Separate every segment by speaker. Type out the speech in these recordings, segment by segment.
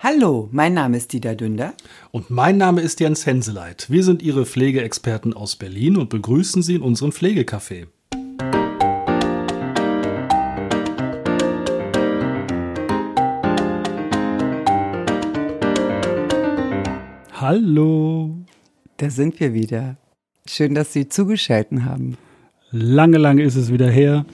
Speaker 1: Hallo, mein Name ist Dieter Dünder.
Speaker 2: Und mein Name ist Jens Henseleit. Wir sind Ihre Pflegeexperten aus Berlin und begrüßen Sie in unserem Pflegecafé. Hallo.
Speaker 1: Da sind wir wieder. Schön, dass Sie zugeschaltet haben.
Speaker 2: Lange, lange ist es wieder her.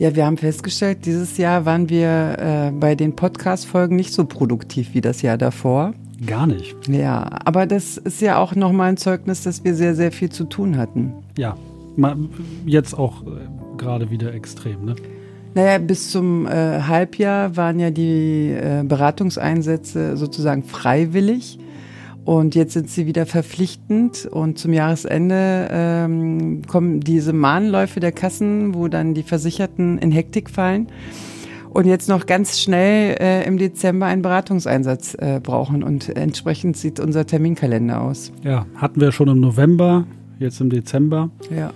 Speaker 1: Ja, wir haben festgestellt, dieses Jahr waren wir äh, bei den Podcast-Folgen nicht so produktiv wie das Jahr davor.
Speaker 2: Gar nicht.
Speaker 1: Ja, aber das ist ja auch nochmal ein Zeugnis, dass wir sehr, sehr viel zu tun hatten.
Speaker 2: Ja, jetzt auch äh, gerade wieder extrem, ne?
Speaker 1: Naja, bis zum äh, Halbjahr waren ja die äh, Beratungseinsätze sozusagen freiwillig. Und jetzt sind sie wieder verpflichtend und zum Jahresende ähm, kommen diese Mahnläufe der Kassen, wo dann die Versicherten in Hektik fallen und jetzt noch ganz schnell äh, im Dezember einen Beratungseinsatz äh, brauchen. Und entsprechend sieht unser Terminkalender aus.
Speaker 2: Ja, hatten wir schon im November, jetzt im Dezember.
Speaker 1: Ja.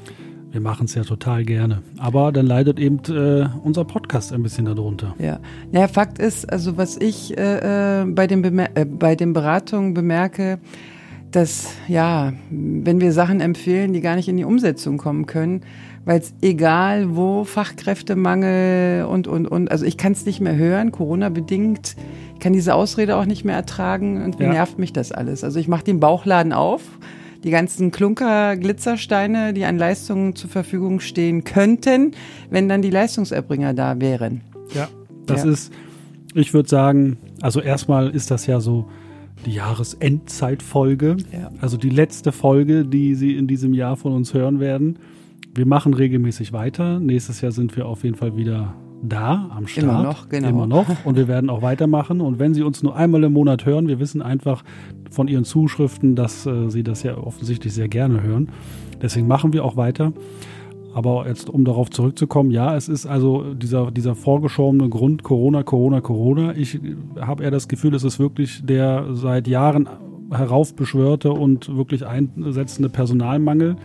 Speaker 2: Wir machen es ja total gerne. Aber dann leidet eben äh, unser Podcast ein bisschen darunter.
Speaker 1: Ja. ja, Fakt ist, also was ich äh, äh bei, den Bemer äh, bei den Beratungen bemerke, dass, ja, wenn wir Sachen empfehlen, die gar nicht in die Umsetzung kommen können, weil es egal wo, Fachkräftemangel und, und, und, also ich kann es nicht mehr hören, Corona-bedingt, ich kann diese Ausrede auch nicht mehr ertragen, irgendwie ja. nervt mich das alles. Also ich mache den Bauchladen auf, die ganzen Klunker, Glitzersteine, die an Leistungen zur Verfügung stehen könnten, wenn dann die Leistungserbringer da wären.
Speaker 2: Ja, das ja. ist, ich würde sagen, also erstmal ist das ja so die Jahresendzeitfolge, ja. also die letzte Folge, die Sie in diesem Jahr von uns hören werden. Wir machen regelmäßig weiter. Nächstes Jahr sind wir auf jeden Fall wieder da am Start.
Speaker 1: Immer noch, genau.
Speaker 2: Immer noch. Und wir werden auch weitermachen. Und wenn Sie uns nur einmal im Monat hören, wir wissen einfach von Ihren Zuschriften, dass äh, Sie das ja offensichtlich sehr gerne hören. Deswegen machen wir auch weiter. Aber jetzt, um darauf zurückzukommen, ja, es ist also dieser, dieser vorgeschobene Grund Corona, Corona, Corona. Ich habe eher das Gefühl, es ist wirklich der seit Jahren heraufbeschwörte und wirklich einsetzende Personalmangel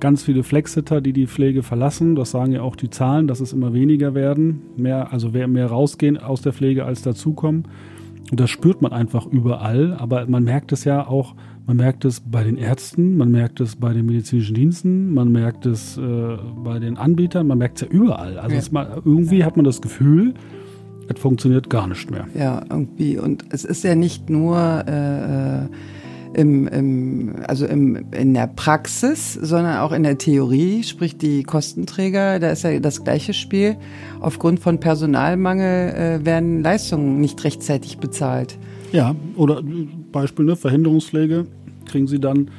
Speaker 2: ganz viele Flexitter, die die Pflege verlassen. Das sagen ja auch die Zahlen, dass es immer weniger werden. Mehr, also mehr rausgehen aus der Pflege als dazukommen. Und das spürt man einfach überall. Aber man merkt es ja auch, man merkt es bei den Ärzten, man merkt es bei den medizinischen Diensten, man merkt es äh, bei den Anbietern, man merkt es ja überall. Also ja. mal, irgendwie ja. hat man das Gefühl, es funktioniert gar nicht mehr.
Speaker 1: Ja, irgendwie. Und es ist ja nicht nur äh, äh im, im, also im, in der Praxis, sondern auch in der Theorie, sprich die Kostenträger, da ist ja das gleiche Spiel. Aufgrund von Personalmangel äh, werden Leistungen nicht rechtzeitig bezahlt.
Speaker 2: Ja, oder Beispiel, ne, Verhinderungspflege kriegen sie dann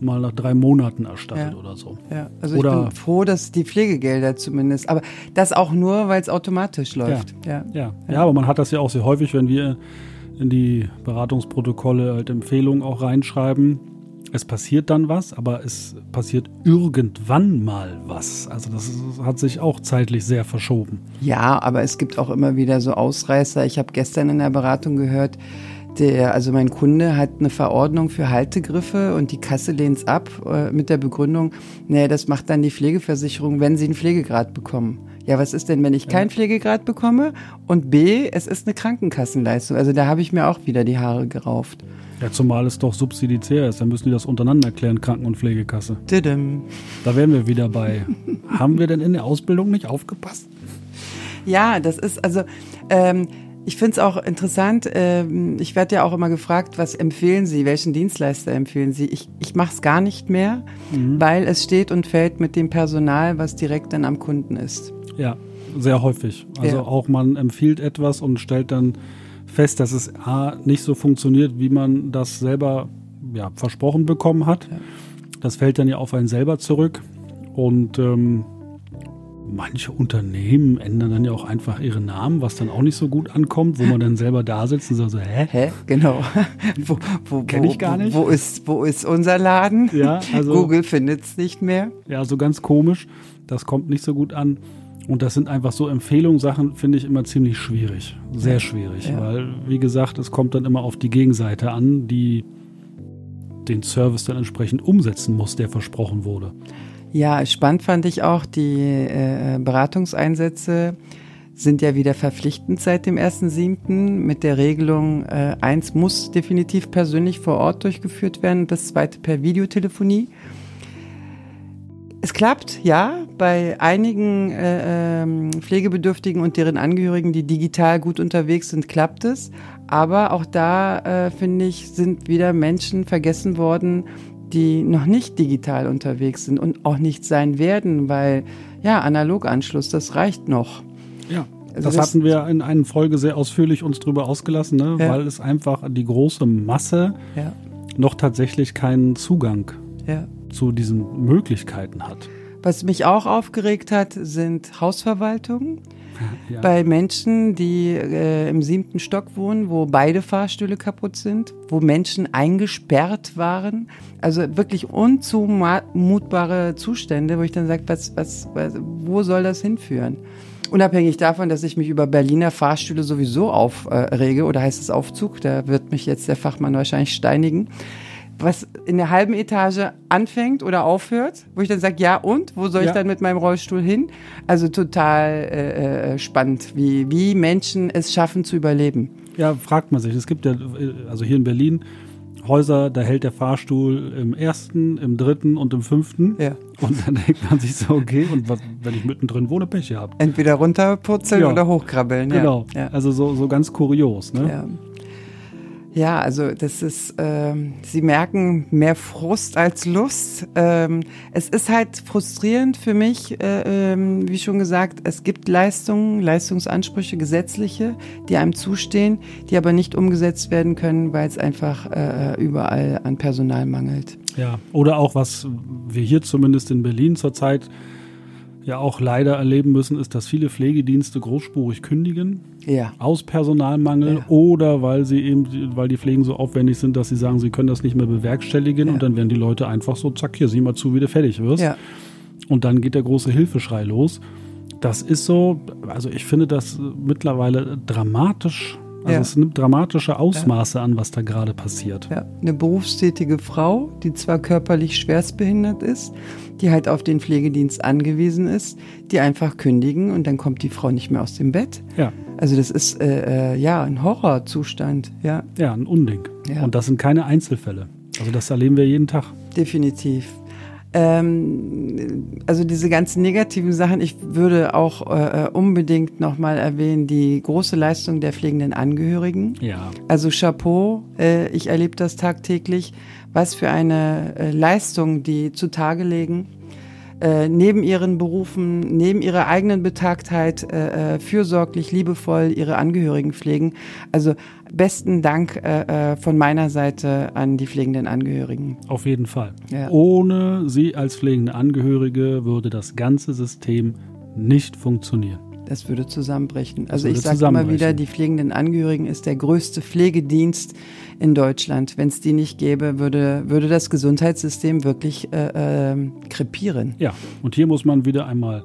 Speaker 2: mal nach drei Monaten erstattet
Speaker 1: ja.
Speaker 2: oder so.
Speaker 1: Ja, also oder ich bin froh, dass die Pflegegelder zumindest, aber das auch nur, weil es automatisch läuft.
Speaker 2: Ja. Ja. ja. ja, aber man hat das ja auch sehr häufig, wenn wir in die Beratungsprotokolle halt Empfehlungen auch reinschreiben. Es passiert dann was, aber es passiert irgendwann mal was. Also das hat sich auch zeitlich sehr verschoben.
Speaker 1: Ja, aber es gibt auch immer wieder so Ausreißer. Ich habe gestern in der Beratung gehört, der, also mein Kunde hat eine Verordnung für Haltegriffe und die Kasse lehnt es ab äh, mit der Begründung, nee, das macht dann die Pflegeversicherung, wenn sie einen Pflegegrad bekommen. Ja, was ist denn, wenn ich keinen Pflegegrad bekomme? Und B, es ist eine Krankenkassenleistung. Also da habe ich mir auch wieder die Haare gerauft.
Speaker 2: Ja, zumal es doch subsidiär ist, dann müssen die das untereinander klären, Kranken- und Pflegekasse.
Speaker 1: Didim.
Speaker 2: Da wären wir wieder bei. Haben wir denn in der Ausbildung nicht aufgepasst?
Speaker 1: Ja, das ist also. Ähm, ich finde es auch interessant. Ähm, ich werde ja auch immer gefragt, was empfehlen Sie, welchen Dienstleister empfehlen Sie? Ich, ich mache es gar nicht mehr, mhm. weil es steht und fällt mit dem Personal, was direkt dann am Kunden ist.
Speaker 2: Ja, sehr häufig. Also ja. auch man empfiehlt etwas und stellt dann fest, dass es A, nicht so funktioniert, wie man das selber ja, versprochen bekommen hat. Ja. Das fällt dann ja auf einen selber zurück. Und ähm, manche Unternehmen ändern dann ja auch einfach ihre Namen, was dann auch nicht so gut ankommt, wo man dann selber da sitzt und sagt so, hä?
Speaker 1: Hä? Genau.
Speaker 2: wo, wo, Kenne ich gar nicht.
Speaker 1: Wo ist, wo ist unser Laden?
Speaker 2: Ja, also.
Speaker 1: Google findet es nicht mehr.
Speaker 2: Ja, so ganz komisch. Das kommt nicht so gut an. Und das sind einfach so Empfehlungssachen, finde ich immer ziemlich schwierig. Sehr schwierig. Ja. Weil, wie gesagt, es kommt dann immer auf die Gegenseite an, die den Service dann entsprechend umsetzen muss, der versprochen wurde.
Speaker 1: Ja, spannend fand ich auch die äh, Beratungseinsätze sind ja wieder verpflichtend seit dem 1.7. mit der Regelung, äh, eins muss definitiv persönlich vor Ort durchgeführt werden, das zweite per Videotelefonie. Es klappt, ja, bei einigen äh, ähm, Pflegebedürftigen und deren Angehörigen, die digital gut unterwegs sind, klappt es. Aber auch da, äh, finde ich, sind wieder Menschen vergessen worden, die noch nicht digital unterwegs sind und auch nicht sein werden, weil ja, Analoganschluss, das reicht noch.
Speaker 2: Ja. Also das, das, hatten wir in einer Folge sehr ausführlich uns drüber ausgelassen, ne? Ja. weil es einfach die große Masse ja. noch tatsächlich keinen Zugang ja. zu diesen Möglichkeiten hat.
Speaker 1: Was mich auch aufgeregt hat, sind Hausverwaltungen. Ja. Bei Menschen, die äh, im siebten Stock wohnen, wo beide Fahrstühle kaputt sind, wo Menschen eingesperrt waren. Also wirklich unzumutbare Zustände, wo ich dann sage, was, was, was, wo soll das hinführen? Unabhängig davon, dass ich mich über Berliner Fahrstühle sowieso aufrege, oder heißt es Aufzug, da wird mich jetzt der Fachmann wahrscheinlich steinigen was in der halben Etage anfängt oder aufhört, wo ich dann sage, ja und, wo soll ich dann mit meinem Rollstuhl hin? Also total äh, äh, spannend, wie, wie Menschen es schaffen zu überleben.
Speaker 2: Ja, fragt man sich. Es gibt ja, also hier in Berlin, Häuser, da hält der Fahrstuhl im ersten, im dritten und im fünften. Ja. Und dann denkt man sich so, okay, und was, wenn ich mittendrin wohne, Pech gehabt.
Speaker 1: Entweder runterputzeln ja. oder hochkrabbeln.
Speaker 2: Genau. Ja. Also so, so ganz kurios. Ne? Ja.
Speaker 1: Also das ist, ähm, Sie merken mehr Frust als Lust. Ähm, es ist halt frustrierend für mich, äh, ähm, wie schon gesagt, es gibt Leistungen, Leistungsansprüche, gesetzliche, die einem zustehen, die aber nicht umgesetzt werden können, weil es einfach äh, überall an Personal mangelt.
Speaker 2: Ja, oder auch was wir hier zumindest in Berlin zurzeit ja auch leider erleben müssen, ist, dass viele Pflegedienste großspurig kündigen. Ja. Aus Personalmangel ja. oder weil sie eben, weil die Pflegen so aufwendig sind, dass sie sagen, sie können das nicht mehr bewerkstelligen ja. und dann werden die Leute einfach so, zack, hier, sieh mal zu, wie du fertig wirst. Ja. Und dann geht der große Hilfeschrei los. Das ist so, also ich finde das mittlerweile dramatisch also ja. es nimmt dramatische Ausmaße ja. an, was da gerade passiert.
Speaker 1: Ja, eine berufstätige Frau, die zwar körperlich schwerstbehindert ist, die halt auf den Pflegedienst angewiesen ist, die einfach kündigen und dann kommt die Frau nicht mehr aus dem Bett. Ja. Also das ist äh, äh, ja ein Horrorzustand, ja.
Speaker 2: Ja, ein Unding. Ja. Und das sind keine Einzelfälle. Also das erleben wir jeden Tag.
Speaker 1: Definitiv. Ähm, also diese ganzen negativen Sachen, ich würde auch äh, unbedingt nochmal erwähnen, die große Leistung der pflegenden Angehörigen. Ja. Also Chapeau, äh, ich erlebe das tagtäglich, was für eine äh, Leistung die zutage legen. Äh, neben ihren Berufen, neben ihrer eigenen Betagtheit äh, äh, fürsorglich, liebevoll ihre Angehörigen pflegen. Also besten Dank äh, äh, von meiner Seite an die pflegenden Angehörigen.
Speaker 2: Auf jeden Fall. Ja. Ohne Sie als pflegende Angehörige würde das ganze System nicht funktionieren.
Speaker 1: Das würde zusammenbrechen. Also würde ich sage immer wieder, die pflegenden Angehörigen ist der größte Pflegedienst in Deutschland. Wenn es die nicht gäbe, würde, würde das Gesundheitssystem wirklich äh, äh, krepieren.
Speaker 2: Ja, und hier muss man wieder einmal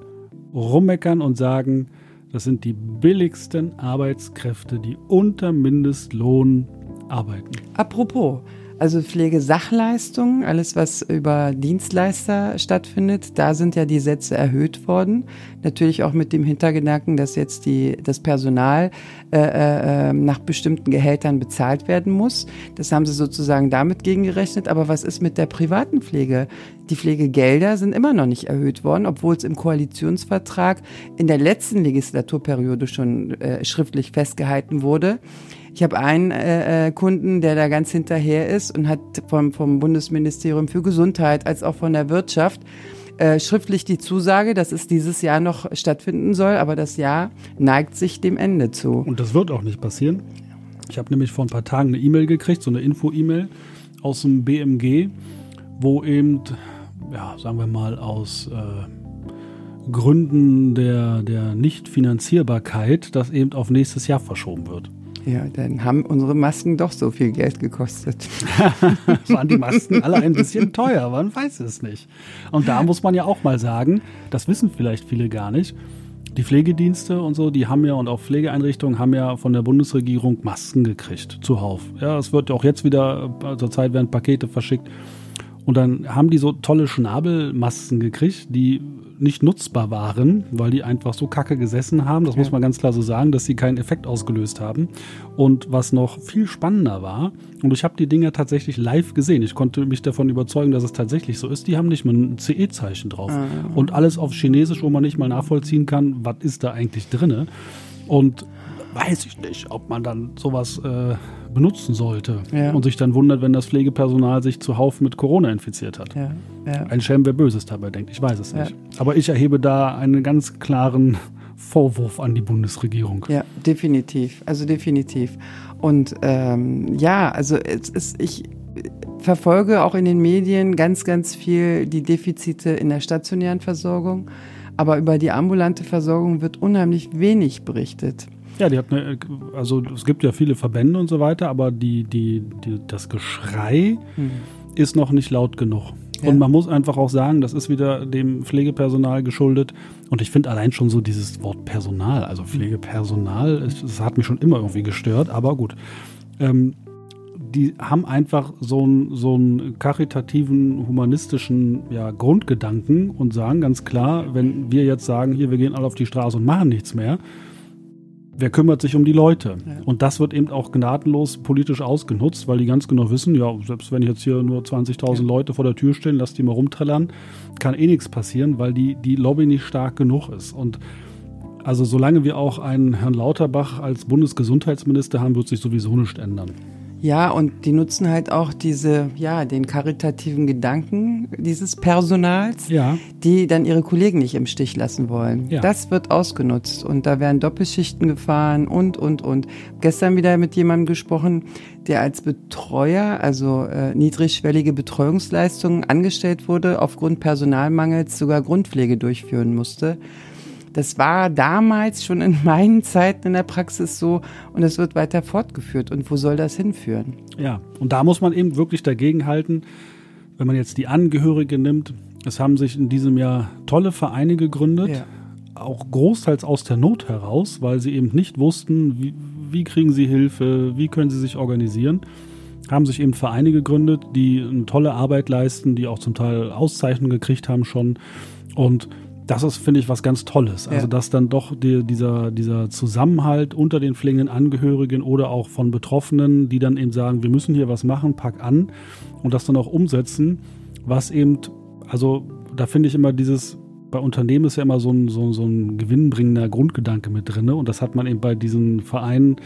Speaker 2: rummeckern und sagen, das sind die billigsten Arbeitskräfte, die unter Mindestlohn arbeiten.
Speaker 1: Apropos, also Pflegesachleistungen, alles was über Dienstleister stattfindet, da sind ja die Sätze erhöht worden. Natürlich auch mit dem Hintergedanken, dass jetzt die, das Personal äh, äh, nach bestimmten Gehältern bezahlt werden muss. Das haben sie sozusagen damit gegengerechnet. Aber was ist mit der privaten Pflege? Die Pflegegelder sind immer noch nicht erhöht worden, obwohl es im Koalitionsvertrag in der letzten Legislaturperiode schon äh, schriftlich festgehalten wurde. Ich habe einen äh, äh, Kunden, der da ganz hinterher ist und hat vom, vom Bundesministerium für Gesundheit als auch von der Wirtschaft äh, schriftlich die Zusage, dass es dieses Jahr noch stattfinden soll, aber das Jahr neigt sich dem Ende zu.
Speaker 2: Und das wird auch nicht passieren. Ich habe nämlich vor ein paar Tagen eine E-Mail gekriegt, so eine Info-E-Mail aus dem BMG, wo eben, ja, sagen wir mal, aus äh, Gründen der, der Nichtfinanzierbarkeit das eben auf nächstes Jahr verschoben wird.
Speaker 1: Ja, dann haben unsere Masken doch so viel Geld gekostet.
Speaker 2: Waren die Masken alle ein bisschen teuer, man weiß es nicht. Und da muss man ja auch mal sagen, das wissen vielleicht viele gar nicht. Die Pflegedienste und so, die haben ja und auch Pflegeeinrichtungen haben ja von der Bundesregierung Masken gekriegt, zuhauf. Ja, es wird auch jetzt wieder, äh, zur Zeit werden Pakete verschickt. Und dann haben die so tolle Schnabelmasken gekriegt, die nicht nutzbar waren, weil die einfach so kacke gesessen haben. Das ja. muss man ganz klar so sagen, dass sie keinen Effekt ausgelöst haben. Und was noch viel spannender war, und ich habe die Dinger tatsächlich live gesehen. Ich konnte mich davon überzeugen, dass es tatsächlich so ist. Die haben nicht mal ein CE-Zeichen drauf. Ah. Und alles auf Chinesisch, wo man nicht mal nachvollziehen kann, was ist da eigentlich drinne. Und weiß ich nicht, ob man dann sowas äh, benutzen sollte ja. und sich dann wundert, wenn das Pflegepersonal sich zuhauf mit Corona infiziert hat. Ja. Ja. Ein Schelm, wer Böses dabei denkt, ich weiß es nicht. Aber ich erhebe da einen ganz klaren Vorwurf an die Bundesregierung.
Speaker 1: Ja, definitiv. Also definitiv. Und ähm, ja, also es ist, ich verfolge auch in den Medien ganz, ganz viel die Defizite in der stationären Versorgung. Aber über die ambulante Versorgung wird unheimlich wenig berichtet.
Speaker 2: Ja, die hat eine, also es gibt ja viele Verbände und so weiter, aber die, die, die das Geschrei hm. ist noch nicht laut genug. Ja. Und man muss einfach auch sagen, das ist wieder dem Pflegepersonal geschuldet. Und ich finde allein schon so dieses Wort Personal, also Pflegepersonal, das hat mich schon immer irgendwie gestört, aber gut. Ähm, die haben einfach so einen, so einen karitativen, humanistischen ja, Grundgedanken und sagen ganz klar, wenn wir jetzt sagen, hier, wir gehen alle auf die Straße und machen nichts mehr, wer kümmert sich um die Leute? Ja. Und das wird eben auch gnadenlos politisch ausgenutzt, weil die ganz genau wissen, ja, selbst wenn jetzt hier nur 20.000 ja. Leute vor der Tür stehen, lass die mal rumträllern, kann eh nichts passieren, weil die, die Lobby nicht stark genug ist. Und also solange wir auch einen Herrn Lauterbach als Bundesgesundheitsminister haben, wird sich sowieso nichts ändern.
Speaker 1: Ja, und die nutzen halt auch diese, ja, den karitativen Gedanken dieses Personals, ja. die dann ihre Kollegen nicht im Stich lassen wollen. Ja. Das wird ausgenutzt und da werden Doppelschichten gefahren und, und, und. Gestern wieder mit jemandem gesprochen, der als Betreuer, also äh, niedrigschwellige Betreuungsleistungen angestellt wurde, aufgrund Personalmangels sogar Grundpflege durchführen musste. Das war damals schon in meinen Zeiten in der Praxis so und es wird weiter fortgeführt. Und wo soll das hinführen?
Speaker 2: Ja, und da muss man eben wirklich dagegen halten, wenn man jetzt die Angehörige nimmt. Es haben sich in diesem Jahr tolle Vereine gegründet, ja. auch großteils aus der Not heraus, weil sie eben nicht wussten, wie, wie kriegen sie Hilfe, wie können sie sich organisieren haben sich eben Vereine gegründet, die eine tolle Arbeit leisten, die auch zum Teil Auszeichnungen gekriegt haben schon. Und das ist, finde ich, was ganz Tolles. Also, ja. dass dann doch die, dieser, dieser Zusammenhalt unter den pflegenden Angehörigen oder auch von Betroffenen, die dann eben sagen, wir müssen hier was machen, pack an und das dann auch umsetzen, was eben, also da finde ich immer dieses, bei Unternehmen ist ja immer so ein, so, so ein gewinnbringender Grundgedanke mit drin und das hat man eben bei diesen Vereinen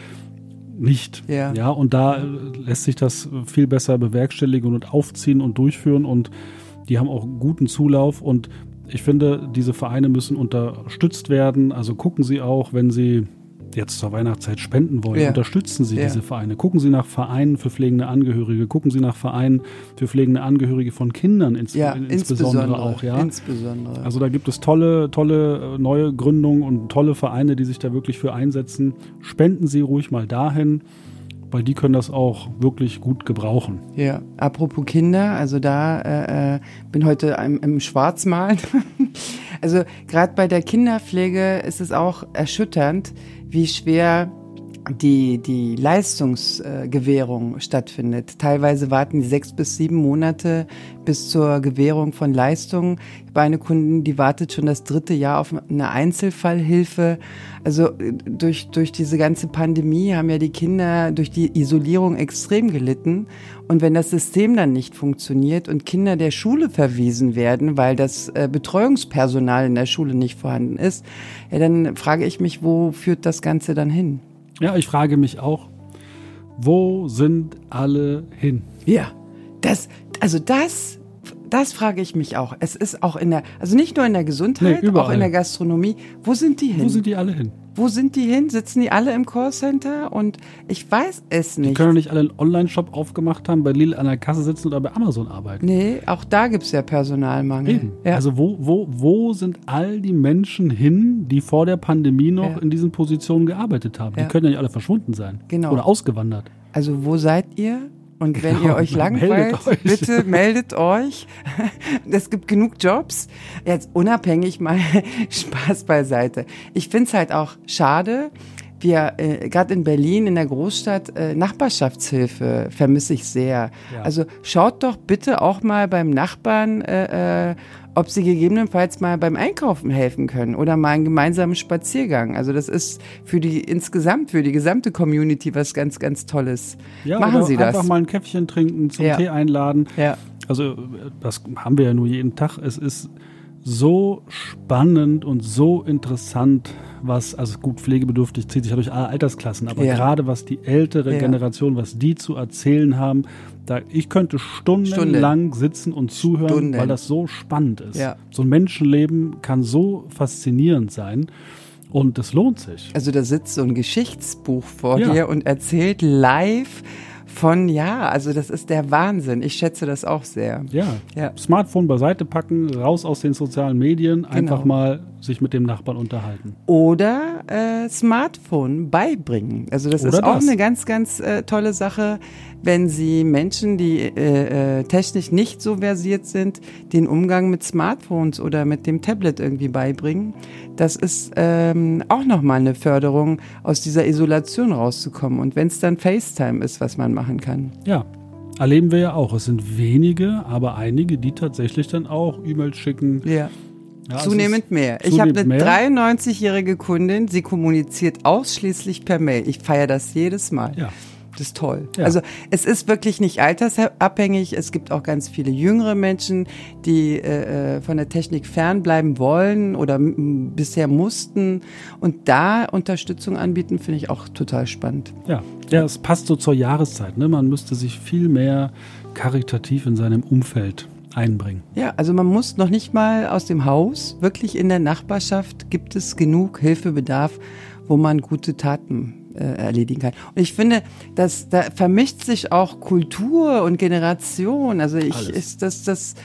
Speaker 2: nicht. Ja. ja, und da lässt sich das viel besser bewerkstelligen und aufziehen und durchführen und die haben auch guten Zulauf und ich finde, diese Vereine müssen unterstützt werden. Also gucken Sie auch, wenn Sie jetzt zur Weihnachtszeit spenden wollen, ja. unterstützen Sie ja. diese Vereine. Gucken Sie nach Vereinen für pflegende Angehörige, gucken Sie nach Vereinen für pflegende Angehörige von Kindern ins, ja, insbesondere, insbesondere, auch. Ja?
Speaker 1: Insbesondere.
Speaker 2: Also da gibt es tolle, tolle äh, neue Gründungen und tolle Vereine, die sich da wirklich für einsetzen. Spenden Sie ruhig mal dahin weil die können das auch wirklich gut gebrauchen.
Speaker 1: Ja, apropos Kinder, also da äh, äh bin heute im, im Schwarzmalen. also gerade bei der Kinderpflege ist es auch erschütternd, wie schwer die, die Leistungsgewährung stattfindet. Teilweise warten die sechs bis sieben Monate bis zur Gewährung von Leistungen. Ich habe eine Kundin, die wartet schon das dritte Jahr auf eine Einzelfallhilfe. Also äh, durch, durch diese ganze Pandemie haben ja die Kinder durch die Isolierung extrem gelitten. Und wenn das System dann nicht funktioniert und Kinder der Schule verwiesen werden, weil das äh, Betreuungspersonal in der Schule nicht vorhanden ist, ja, dann frage ich mich, wo führt das Ganze dann hin?
Speaker 2: Ja, ich frage mich auch, wo sind alle hin?
Speaker 1: Ja, das, also das, das frage ich mich auch. Es ist auch in der, also nicht nur in der Gesundheit, nee, auch in der Gastronomie. Wo sind die hin?
Speaker 2: Wo sind die alle hin?
Speaker 1: Wo sind die hin? Sitzen die alle im Callcenter? Und ich weiß es nicht.
Speaker 2: Die können doch nicht alle einen Online-Shop aufgemacht haben, bei Lidl an der Kasse sitzen oder bei Amazon arbeiten.
Speaker 1: Nee, auch da gibt es ja Personalmangel. Eben.
Speaker 2: Ja. Also wo, wo, wo sind all die Menschen hin, die vor der Pandemie noch ja. in diesen Positionen gearbeitet haben? Ja. Die können ja nicht alle verschwunden sein. Genau. Oder ausgewandert.
Speaker 1: Also wo seid ihr? Und wenn genau, ihr euch langweilt, meldet euch. bitte meldet euch. Es gibt genug Jobs. Jetzt unabhängig mal Spaß beiseite. Ich finde es halt auch schade, wir, äh, gerade in Berlin, in der Großstadt, äh, Nachbarschaftshilfe vermisse ich sehr.
Speaker 2: Ja.
Speaker 1: Also schaut doch bitte auch mal beim Nachbarn, äh, äh, ob sie gegebenenfalls mal beim Einkaufen helfen können oder mal einen gemeinsamen Spaziergang. Also das ist für die insgesamt, für die gesamte Community was ganz, ganz Tolles.
Speaker 2: Ja,
Speaker 1: Machen Sie das.
Speaker 2: einfach mal ein Käffchen trinken, zum
Speaker 1: Ja.
Speaker 2: Tee einladen.
Speaker 1: Ja.
Speaker 2: Also äh, das haben wir ja nur jeden Tag. Es ist so spannend und so interessant, was, also gut, pflegebedürftig zieht sich ja durch alle Altersklassen, aber
Speaker 1: Ja.
Speaker 2: gerade was die ältere
Speaker 1: Ja.
Speaker 2: Generation, was die zu erzählen haben, da, ich könnte stundenlang sitzen und zuhören,
Speaker 1: Stunden.
Speaker 2: weil das so spannend ist.
Speaker 1: Ja.
Speaker 2: So ein Menschenleben kann so faszinierend sein und es lohnt sich.
Speaker 1: Also da sitzt so ein Geschichtsbuch vor dir und erzählt live von, ja, also das ist der Wahnsinn. Ich schätze das auch sehr.
Speaker 2: Ja.
Speaker 1: Ja.
Speaker 2: Smartphone beiseite packen, raus aus den sozialen Medien, einfach
Speaker 1: Genau.
Speaker 2: mal sich mit dem Nachbarn unterhalten.
Speaker 1: Oder äh, Smartphone beibringen. Also das
Speaker 2: Oder
Speaker 1: ist auch
Speaker 2: das.
Speaker 1: eine ganz, ganz äh, tolle Sache, wenn Sie Menschen, die äh, äh, technisch nicht so versiert sind, den Umgang mit Smartphones oder mit dem Tablet irgendwie beibringen. Das ist ähm, auch nochmal eine Förderung, aus dieser Isolation rauszukommen. Und wenn es dann FaceTime ist, was man machen kann.
Speaker 2: Ja, erleben wir ja auch. Es sind wenige, aber einige, die tatsächlich dann auch E-Mails schicken.
Speaker 1: Ja.
Speaker 2: Ja,
Speaker 1: Zunehmend mehr. Ich habe
Speaker 2: zunehmend
Speaker 1: eine
Speaker 2: mehr.
Speaker 1: 93-jährige Kundin, sie kommuniziert ausschließlich per Mail. Ich feiere das jedes Mal.
Speaker 2: Ja.
Speaker 1: Das ist toll.
Speaker 2: Ja.
Speaker 1: Also es ist wirklich nicht altersabhängig. Es gibt auch ganz viele jüngere Menschen, die äh, äh, von der Technik fernbleiben wollen oder bisher mussten. Und da Unterstützung anbieten, finde ich auch total spannend.
Speaker 2: Ja. ja, es passt so zur Jahreszeit. Ne? Man müsste sich viel mehr karitativ in seinem Umfeld einbringen.
Speaker 1: Ja, also man muss noch nicht mal aus dem Haus. Wirklich in der Nachbarschaft gibt es genug Hilfebedarf, wo man gute Taten äh, erledigen kann. Und ich finde, dass da vermischt sich auch Kultur und Generation. Also ich
Speaker 2: Alles.
Speaker 1: ist das das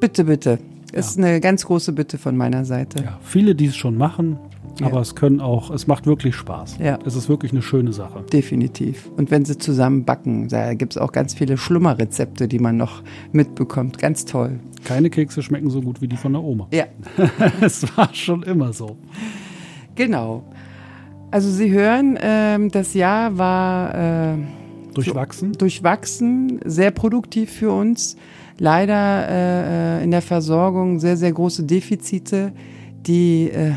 Speaker 1: bitte bitte ist eine ganz große Bitte von meiner Seite.
Speaker 2: Ja, viele, die es schon machen,
Speaker 1: Ja.
Speaker 2: aber es können auch, es macht wirklich Spaß.
Speaker 1: Ja.
Speaker 2: Es ist wirklich eine schöne Sache.
Speaker 1: Definitiv. Und wenn sie zusammen backen, da gibt es auch ganz viele Schlummerrezepte, die man noch mitbekommt. Ganz toll.
Speaker 2: Keine Kekse schmecken so gut wie die von der Oma.
Speaker 1: Ja,
Speaker 2: Es war schon immer so.
Speaker 1: genau. Also Sie hören, ähm, das Jahr war äh,
Speaker 2: Durchwachsen.
Speaker 1: durchwachsen, sehr produktiv für uns. Leider äh, äh, in der Versorgung sehr, sehr große Defizite, die, äh,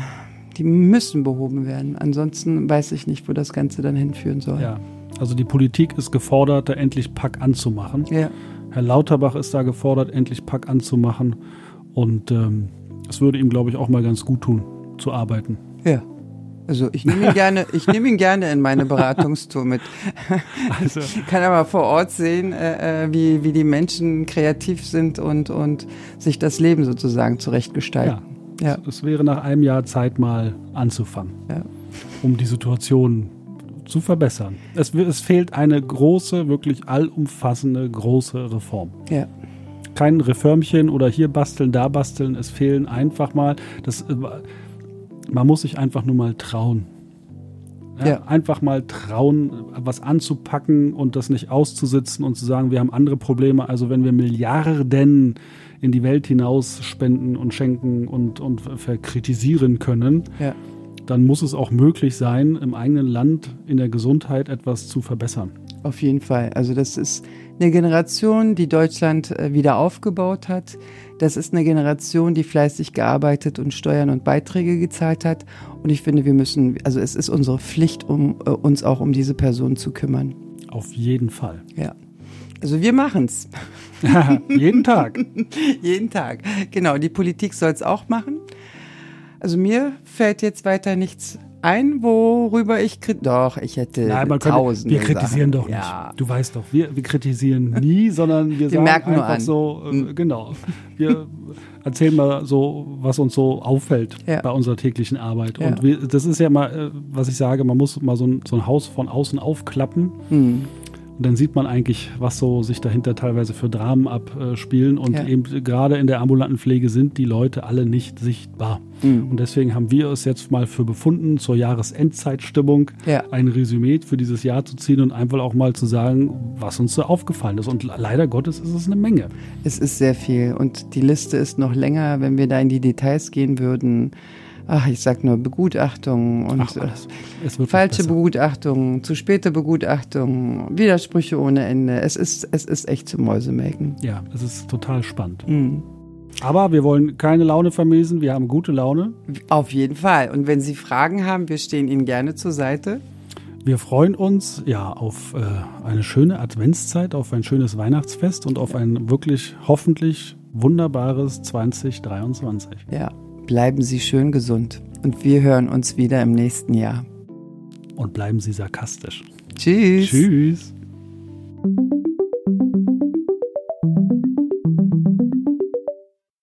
Speaker 1: die müssen behoben werden. Ansonsten weiß ich nicht, wo das Ganze dann hinführen soll.
Speaker 2: Ja. Also die Politik ist gefordert, da endlich Pack anzumachen.
Speaker 1: Ja.
Speaker 2: Herr Lauterbach ist da gefordert, endlich Pack anzumachen. Und ähm, es würde ihm, glaube ich, auch mal ganz gut tun, zu arbeiten.
Speaker 1: ja. Also ich nehme ihn gerne, ich nehme ihn gerne in meine Beratungstour mit.
Speaker 2: Also,
Speaker 1: Kann aber vor Ort sehen, äh, äh, wie, wie die Menschen kreativ sind und, und sich das Leben sozusagen zurechtgestalten. Ja.
Speaker 2: Es wäre nach einem Jahr Zeit, mal anzufangen,
Speaker 1: Ja.
Speaker 2: um die Situation zu verbessern. Es, es fehlt eine große, wirklich allumfassende, große Reform.
Speaker 1: Ja.
Speaker 2: Kein Reformchen oder hier basteln, da basteln. Es fehlen einfach mal, das, äh, man muss sich einfach nur mal trauen. Ja,
Speaker 1: Ja.
Speaker 2: Einfach mal trauen, was anzupacken und das nicht auszusitzen und zu sagen, wir haben andere Probleme. Also wenn wir Milliarden in die Welt hinaus spenden und schenken und, und verkritisieren können,
Speaker 1: Ja.
Speaker 2: dann muss es auch möglich sein, im eigenen Land in der Gesundheit etwas zu verbessern.
Speaker 1: Auf jeden Fall. Also das ist eine Generation, die Deutschland äh, wieder aufgebaut hat. Das ist eine Generation, die fleißig gearbeitet und Steuern und Beiträge gezahlt hat. Und ich finde, wir müssen, also es ist unsere Pflicht, um äh, uns auch um diese Person zu kümmern.
Speaker 2: Auf jeden Fall.
Speaker 1: Ja. Also wir machen's.
Speaker 2: Jeden Tag.
Speaker 1: Jeden Tag. Genau, die Politik soll es auch machen. Also mir fällt jetzt weiter nichts ein, worüber ich Doch, ich hätte
Speaker 2: Nein, man könnte,
Speaker 1: tausende
Speaker 2: wir kritisieren
Speaker 1: Sachen.
Speaker 2: doch nicht.
Speaker 1: Ja.
Speaker 2: Du weißt doch, wir, wir kritisieren nie, sondern wir, sagen
Speaker 1: merken nur
Speaker 2: einfach
Speaker 1: an.
Speaker 2: so, äh,
Speaker 1: Mhm.
Speaker 2: genau. Wir erzählen mal so, was uns so auffällt
Speaker 1: Ja.
Speaker 2: bei unserer täglichen Arbeit.
Speaker 1: Ja.
Speaker 2: Und wir, das ist ja mal, äh, was ich sage, man muss mal so ein, so ein Haus von außen aufklappen.
Speaker 1: Hm.
Speaker 2: Und dann sieht man eigentlich, was so sich dahinter teilweise für Dramen abspielen. Und
Speaker 1: Ja.
Speaker 2: eben gerade in der ambulanten Pflege sind die Leute alle nicht sichtbar.
Speaker 1: Hm.
Speaker 2: Und deswegen haben wir es jetzt mal für befunden, zur Jahresendzeitstimmung
Speaker 1: Ja.
Speaker 2: ein Resümee für dieses Jahr zu ziehen und einfach auch mal zu sagen, was uns so aufgefallen ist. Und leider Gottes ist es eine Menge.
Speaker 1: Es ist sehr viel und die Liste ist noch länger, wenn wir da in die Details gehen würden. Ach, ich sag nur Begutachtungen und
Speaker 2: Ach, wird
Speaker 1: falsche
Speaker 2: besser.
Speaker 1: Begutachtungen, zu späte Begutachtungen, Widersprüche ohne Ende. Es ist, es ist echt zum Mäusemelken.
Speaker 2: Ja, es ist total spannend.
Speaker 1: Mhm.
Speaker 2: Aber wir wollen keine Laune vermiesen. Wir haben gute Laune.
Speaker 1: Auf jeden Fall. Und wenn Sie Fragen haben, wir stehen Ihnen gerne zur Seite.
Speaker 2: Wir freuen uns ja auf äh, eine schöne Adventszeit, auf ein schönes Weihnachtsfest und auf ein wirklich hoffentlich wunderbares 2023.
Speaker 1: Ja, Bleiben Sie schön gesund und wir hören uns wieder im nächsten Jahr.
Speaker 2: Und bleiben Sie sarkastisch.
Speaker 1: Tschüss.
Speaker 2: Tschüss.